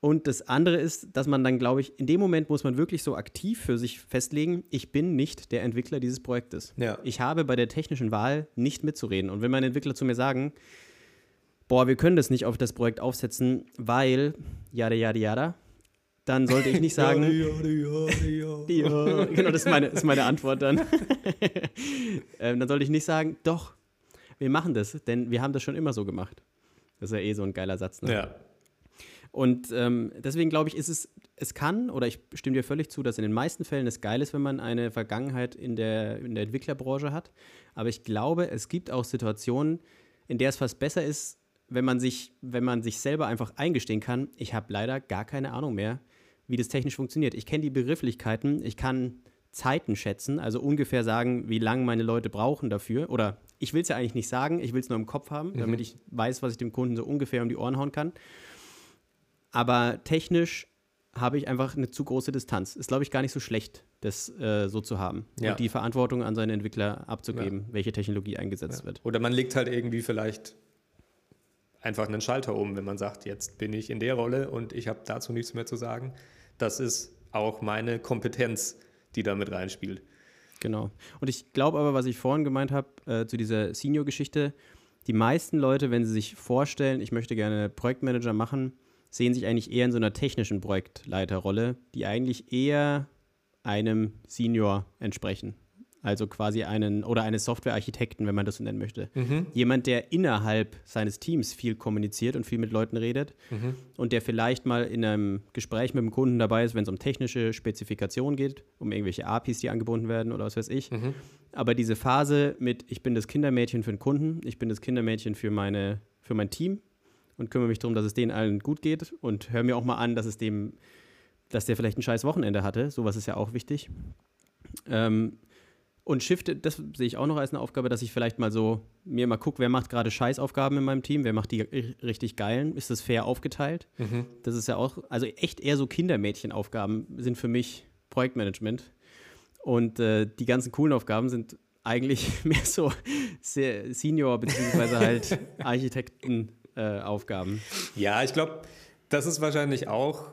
Und das andere ist, dass man dann, glaube ich, in dem Moment muss man wirklich so aktiv für sich festlegen, ich bin nicht der Entwickler dieses Projektes. Ja. Ich habe bei der technischen Wahl nicht mitzureden. Und wenn meine Entwickler zu mir sagen, boah, wir können das nicht auf das Projekt aufsetzen, weil, jada, jada, jada, dann sollte ich nicht sagen. genau, das ist meine, ist meine Antwort dann. ähm, dann sollte ich nicht sagen, doch, wir machen das, denn wir haben das schon immer so gemacht. Das ist ja eh so ein geiler Satz. Ne? Ja. Und ähm, deswegen glaube ich, ist es, es kann, oder ich stimme dir völlig zu, dass in den meisten Fällen es geil ist, wenn man eine Vergangenheit in der, in der Entwicklerbranche hat. Aber ich glaube, es gibt auch Situationen, in der es fast besser ist, wenn man sich, wenn man sich selber einfach eingestehen kann, ich habe leider gar keine Ahnung mehr, wie das technisch funktioniert. Ich kenne die Begrifflichkeiten, ich kann Zeiten schätzen, also ungefähr sagen, wie lange meine Leute brauchen dafür. Oder ich will es ja eigentlich nicht sagen, ich will es nur im Kopf haben, mhm. damit ich weiß, was ich dem Kunden so ungefähr um die Ohren hauen kann. Aber technisch habe ich einfach eine zu große Distanz. Ist, glaube ich, gar nicht so schlecht, das äh, so zu haben. Ja. Und die Verantwortung an seine Entwickler abzugeben, ja. welche Technologie eingesetzt ja. wird. Oder man legt halt irgendwie vielleicht einfach einen Schalter um, wenn man sagt, jetzt bin ich in der Rolle und ich habe dazu nichts mehr zu sagen. Das ist auch meine Kompetenz, die da mit reinspielt. Genau. Und ich glaube aber, was ich vorhin gemeint habe, äh, zu dieser Senior-Geschichte, die meisten Leute, wenn sie sich vorstellen, ich möchte gerne Projektmanager machen, sehen sich eigentlich eher in so einer technischen Projektleiterrolle, die eigentlich eher einem Senior entsprechen. Also quasi einen oder eines Softwarearchitekten, wenn man das so nennen möchte. Mhm. Jemand, der innerhalb seines Teams viel kommuniziert und viel mit Leuten redet mhm. und der vielleicht mal in einem Gespräch mit dem Kunden dabei ist, wenn es um technische Spezifikationen geht, um irgendwelche APIs, die angebunden werden oder was weiß ich. Mhm. Aber diese Phase mit, ich bin das Kindermädchen für den Kunden, ich bin das Kindermädchen für, meine, für mein Team und kümmere mich darum, dass es denen allen gut geht und höre mir auch mal an, dass es dem, dass der vielleicht ein scheiß Wochenende hatte. Sowas ist ja auch wichtig. Ähm, und Shift, das sehe ich auch noch als eine Aufgabe, dass ich vielleicht mal so mir mal gucke, wer macht gerade Scheißaufgaben in meinem Team, wer macht die richtig geilen, ist das fair aufgeteilt? Mhm. Das ist ja auch, also echt eher so Kindermädchenaufgaben sind für mich Projektmanagement. Und äh, die ganzen coolen Aufgaben sind eigentlich mehr so Senior- bzw. halt Architektenaufgaben. Äh, ja, ich glaube, das ist wahrscheinlich auch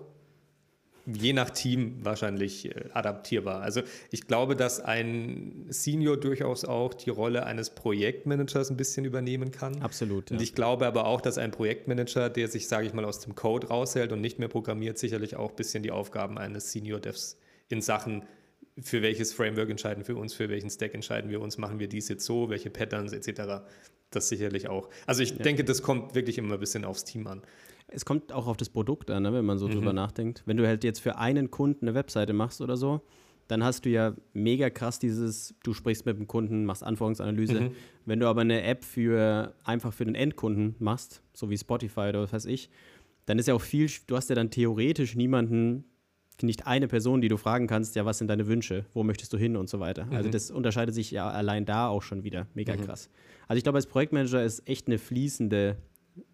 je nach Team wahrscheinlich äh, adaptierbar. Also ich glaube, dass ein Senior durchaus auch die Rolle eines Projektmanagers ein bisschen übernehmen kann. Absolut. Ja. Und ich glaube aber auch, dass ein Projektmanager, der sich, sage ich mal, aus dem Code raushält und nicht mehr programmiert, sicherlich auch ein bisschen die Aufgaben eines Senior-Devs in Sachen für welches Framework entscheiden wir uns, für welchen Stack entscheiden wir uns, machen wir dies jetzt so, welche Patterns etc. Das sicherlich auch. Also ich ja. denke, das kommt wirklich immer ein bisschen aufs Team an. Es kommt auch auf das Produkt an, ne, wenn man so mhm. drüber nachdenkt. Wenn du halt jetzt für einen Kunden eine Webseite machst oder so, dann hast du ja mega krass dieses, du sprichst mit dem Kunden, machst Anforderungsanalyse. Mhm. Wenn du aber eine App für einfach für den Endkunden machst, so wie Spotify oder was weiß ich, dann ist ja auch viel, du hast ja dann theoretisch niemanden, nicht eine Person, die du fragen kannst, ja, was sind deine Wünsche, wo möchtest du hin und so weiter. Also mhm. Also das unterscheidet sich ja allein da auch schon wieder. Mega mhm. krass. Also ich glaube, als Projektmanager ist echt eine fließende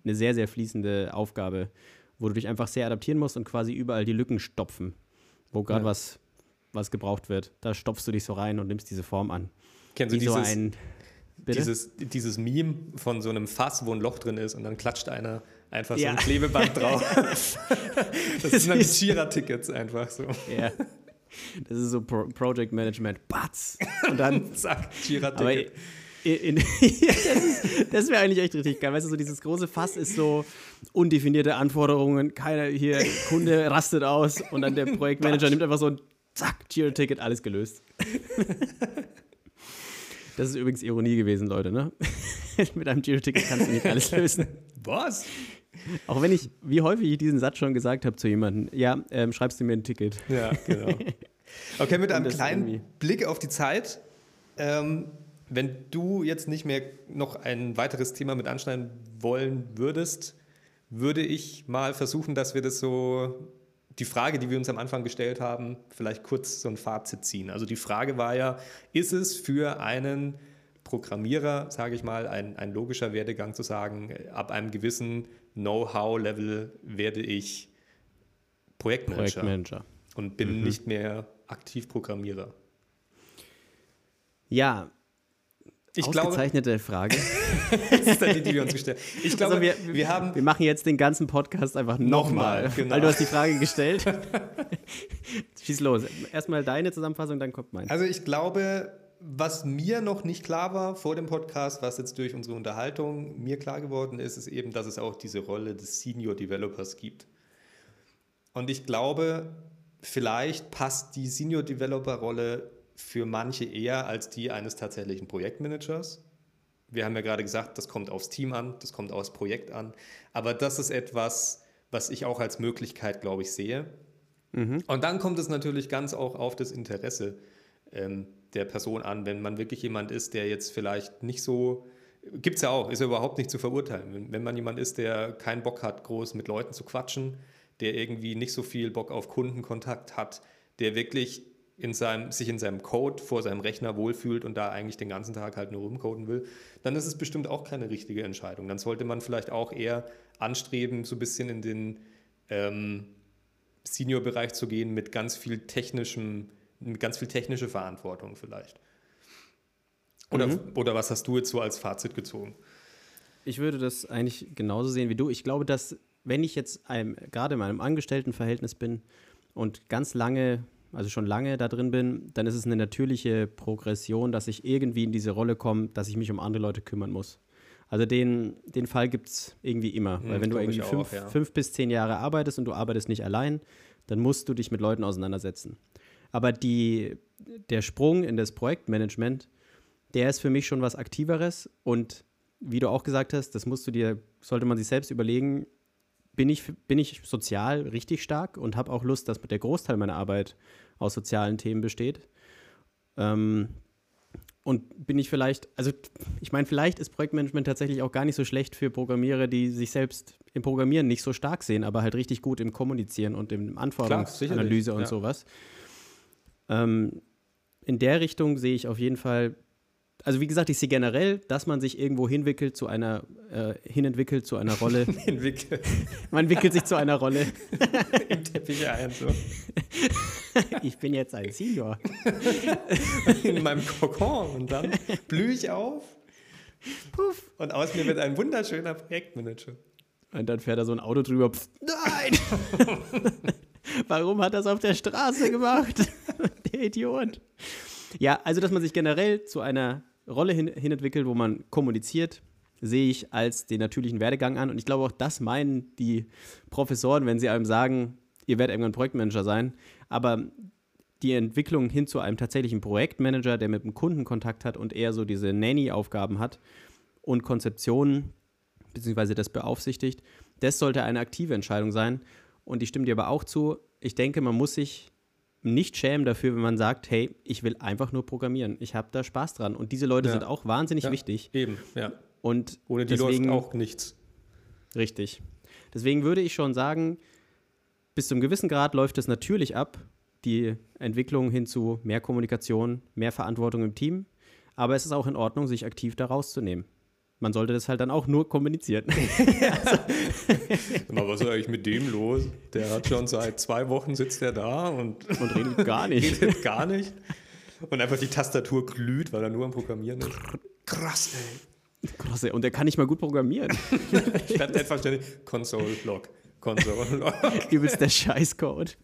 eine sehr, sehr fließende Aufgabe, wo du dich einfach sehr adaptieren musst und quasi überall die Lücken stopfen, wo gerade ja. was, was gebraucht wird. Da stopfst du dich so rein und nimmst diese Form an. Kennst du dieses, so ein, dieses, dieses Meme von so einem Fass, wo ein Loch drin ist und dann klatscht einer einfach ja. so ein Klebeband drauf. das sind dann die Jira-Tickets einfach so. Ja. Das ist so Pro Project Management. Batz! Und dann zack, Jira-Ticket. In, das, das wäre eigentlich echt richtig geil. Weißt du, so dieses große Fass ist so undefinierte Anforderungen, keiner hier, Kunde rastet aus und dann der Projektmanager nimmt einfach so ein Zack, Jira-Ticket, alles gelöst. Das ist übrigens Ironie gewesen, Leute, ne? Mit einem Jira-Ticket kannst du nicht alles lösen. Was? Auch wenn ich, wie häufig ich diesen Satz schon gesagt habe zu jemandem, ja, ähm, schreibst du mir ein Ticket. Ja, genau. Okay, mit einem kleinen Blick auf die Zeit. Ähm, wenn du jetzt nicht mehr noch ein weiteres Thema mit anschneiden wollen würdest, würde ich mal versuchen, dass wir das so, die Frage, die wir uns am Anfang gestellt haben, vielleicht kurz so ein Fazit ziehen. Also die Frage war ja, ist es für einen Programmierer, sage ich mal, ein, ein logischer Werdegang zu sagen, ab einem gewissen Know-how-Level werde ich Projektmanager, Projektmanager. und bin mhm. nicht mehr aktiv Programmierer? Ja, ich Ausgezeichnete glaube, Frage. das ist die, die wir uns gestellt haben. Ich glaube, also wir, wir, haben. Wir machen jetzt den ganzen Podcast einfach nochmal. Noch genau. Weil du hast die Frage gestellt. Schieß los. Erstmal deine Zusammenfassung, dann kommt meine. Also ich glaube, was mir noch nicht klar war vor dem Podcast, was jetzt durch unsere Unterhaltung mir klar geworden ist, ist eben, dass es auch diese Rolle des Senior Developers gibt. Und ich glaube, vielleicht passt die Senior Developer Rolle für manche eher als die eines tatsächlichen Projektmanagers. Wir haben ja gerade gesagt, das kommt aufs Team an, das kommt aufs Projekt an. Aber das ist etwas, was ich auch als Möglichkeit, glaube ich, sehe. Mhm. Und dann kommt es natürlich ganz auch auf das Interesse ähm, der Person an. Wenn man wirklich jemand ist, der jetzt vielleicht nicht so, gibt es ja auch, ist ja überhaupt nicht zu verurteilen. Wenn, wenn man jemand ist, der keinen Bock hat, groß mit Leuten zu quatschen, der irgendwie nicht so viel Bock auf Kundenkontakt hat, der wirklich in seinem, sich in seinem Code vor seinem Rechner wohlfühlt und da eigentlich den ganzen Tag halt nur rumcoden will, dann ist es bestimmt auch keine richtige Entscheidung. Dann sollte man vielleicht auch eher anstreben, so ein bisschen in den ähm, Senior-Bereich zu gehen mit ganz viel technischem ganz viel technische Verantwortung vielleicht. Oder, mhm. oder was hast du jetzt so als Fazit gezogen? Ich würde das eigentlich genauso sehen wie du. Ich glaube, dass wenn ich jetzt einem, gerade in meinem Angestelltenverhältnis bin und ganz lange, also schon lange da drin bin, dann ist es eine natürliche Progression, dass ich irgendwie in diese Rolle komme, dass ich mich um andere Leute kümmern muss. Also den, den Fall gibt es irgendwie immer. Hm, Weil wenn du irgendwie fünf, auch, ja. fünf bis zehn Jahre arbeitest und du arbeitest nicht allein, dann musst du dich mit Leuten auseinandersetzen. Aber die, der Sprung in das Projektmanagement, der ist für mich schon was Aktiveres. Und wie du auch gesagt hast, das musst du dir, sollte man sich selbst überlegen, bin ich, bin ich sozial richtig stark und habe auch Lust, dass der Großteil meiner Arbeit aus sozialen Themen besteht. Ähm, und bin ich vielleicht, also ich meine, vielleicht ist Projektmanagement tatsächlich auch gar nicht so schlecht für Programmierer, die sich selbst im Programmieren nicht so stark sehen, aber halt richtig gut im Kommunizieren und im Anforderungsanalyse und ja. sowas. Ähm, in der Richtung sehe ich auf jeden Fall, also wie gesagt, ich sehe generell, dass man sich irgendwo hinwickelt zu einer, äh, hinentwickelt zu einer Rolle. Hinwickelt. man wickelt sich zu einer Rolle. Im Teppich ein, so. ich bin jetzt ein Senior. In meinem Kokon und dann blühe ich auf. Puff. Und aus mir wird ein wunderschöner Projektmanager. Und dann fährt da so ein Auto drüber. Pff, nein! Warum hat er das auf der Straße gemacht? der Idiot. Ja, also, dass man sich generell zu einer Rolle hin, entwickelt, wo man kommuniziert, sehe ich als den natürlichen Werdegang an. Und ich glaube, auch das meinen die Professoren, wenn sie einem sagen, ihr werdet irgendwann Projektmanager sein. Aber die Entwicklung hin zu einem tatsächlichen Projektmanager, der mit dem Kunden Kontakt hat und eher so diese Nanny-Aufgaben hat und Konzeptionen, beziehungsweise das beaufsichtigt, das sollte eine aktive Entscheidung sein. Und ich stimme dir aber auch zu, ich denke, man muss sich nicht schämen dafür, wenn man sagt, hey, ich will einfach nur programmieren. Ich habe da Spaß dran. Und diese Leute ja. sind auch wahnsinnig ja, wichtig. Eben, ja. Und ohne die deswegen, läuft auch nichts. Richtig. Deswegen würde ich schon sagen, bis zu einem gewissen Grad läuft es natürlich ab, die Entwicklung hin zu mehr Kommunikation, mehr Verantwortung im Team. Aber es ist auch in Ordnung, sich aktiv da rauszunehmen man sollte das halt dann auch nur kommunizieren. also. was ist eigentlich mit dem los? Der hat schon seit zwei Wochen sitzt er da und, und redet gar nicht. redet gar nicht. Und einfach die Tastatur glüht, weil er nur am Programmieren ist. Krass, ey. Krass, ey. Und der kann nicht mal gut programmieren. ich werde einfach ständig Console-Log. Console-Log. Übelst der Scheißcode.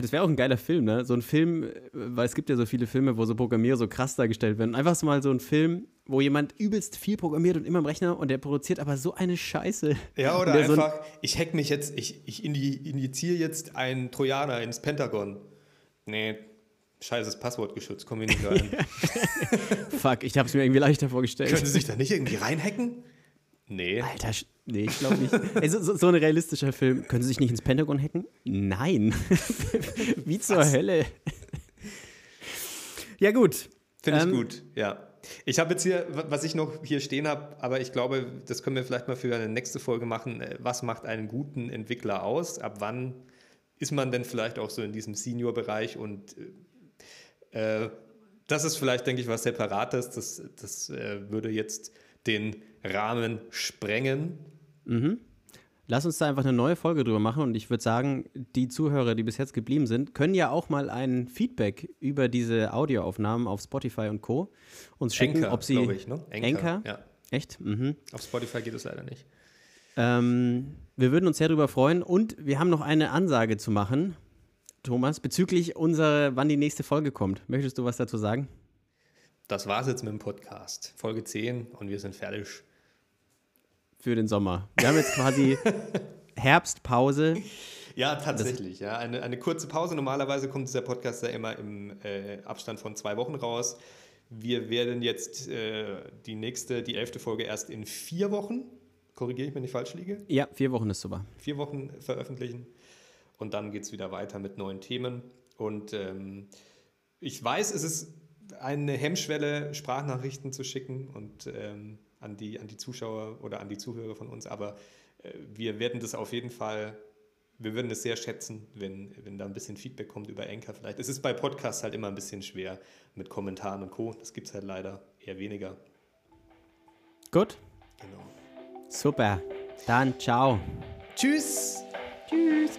Das wäre auch ein geiler Film, ne? So ein Film, weil es gibt ja so viele Filme, wo so Programmierer so krass dargestellt werden. Einfach so mal so ein Film, wo jemand übelst viel programmiert und immer im Rechner und der produziert aber so eine Scheiße. Ja, oder einfach, so ich hack mich jetzt, ich, ich injiziere jetzt einen Trojaner ins Pentagon. Nee, scheißes Passwort geschützt, kommen wir nicht rein. Fuck, ich habe es mir irgendwie leichter vorgestellt. Können Sie sich da nicht irgendwie reinhacken? Nee. Alter, nee, ich glaube nicht. Ey, so, so, ein realistischer Film. Können Sie sich nicht ins Pentagon hacken? Nein. Wie zur Was? Hölle. ja, gut. Finde ich ähm, gut, ja. Ich habe jetzt hier, was ich noch hier stehen habe, aber ich glaube, das können wir vielleicht mal für eine nächste Folge machen. Äh, was macht einen guten Entwickler aus? Ab wann ist man denn vielleicht auch so in diesem Senior-Bereich? Und äh, das ist vielleicht, denke ich, was Separates. Das, das äh, würde jetzt den Rahmen sprengen. Mhm. Lass uns da einfach eine neue Folge drüber machen und ich würde sagen, die Zuhörer, die bis jetzt geblieben sind, können ja auch mal ein Feedback über diese Audioaufnahmen auf Spotify und Co. uns schicken, Anchor, ob sie ich, ne? Anchor, Anchor? Ja. Echt? Mhm. Auf Spotify geht es leider nicht. Ähm, wir würden uns sehr darüber freuen und wir haben noch eine Ansage zu machen. Thomas, bezüglich unserer, wann die nächste Folge kommt. Möchtest du was dazu sagen? Das war's jetzt mit dem Podcast. Folge 10 und wir sind fertig. Für den Sommer. Wir haben jetzt quasi Herbstpause. Ja, tatsächlich. Ja. Eine, eine kurze Pause. Normalerweise kommt dieser Podcast ja immer im äh, Abstand von zwei Wochen raus. Wir werden jetzt äh, die nächste, die elfte Folge erst in vier Wochen, korrigiere ich, wenn ich falsch liege? Ja, vier Wochen ist super. Vier Wochen veröffentlichen. Und dann geht es wieder weiter mit neuen Themen. Und ähm, ich weiß, es ist eine Hemmschwelle, Sprachnachrichten zu schicken und ähm, an die, an die Zuschauer oder an die Zuhörer von uns, aber äh, wir werden das auf jeden Fall, wir würden es sehr schätzen, wenn, wenn da ein bisschen Feedback kommt über Anchor vielleicht. Es ist bei Podcasts halt immer ein bisschen schwer mit Kommentaren und Co. Das gibt es halt leider eher weniger. Gut. Genau. Super. Dann ciao. Tschüss. Tschüss.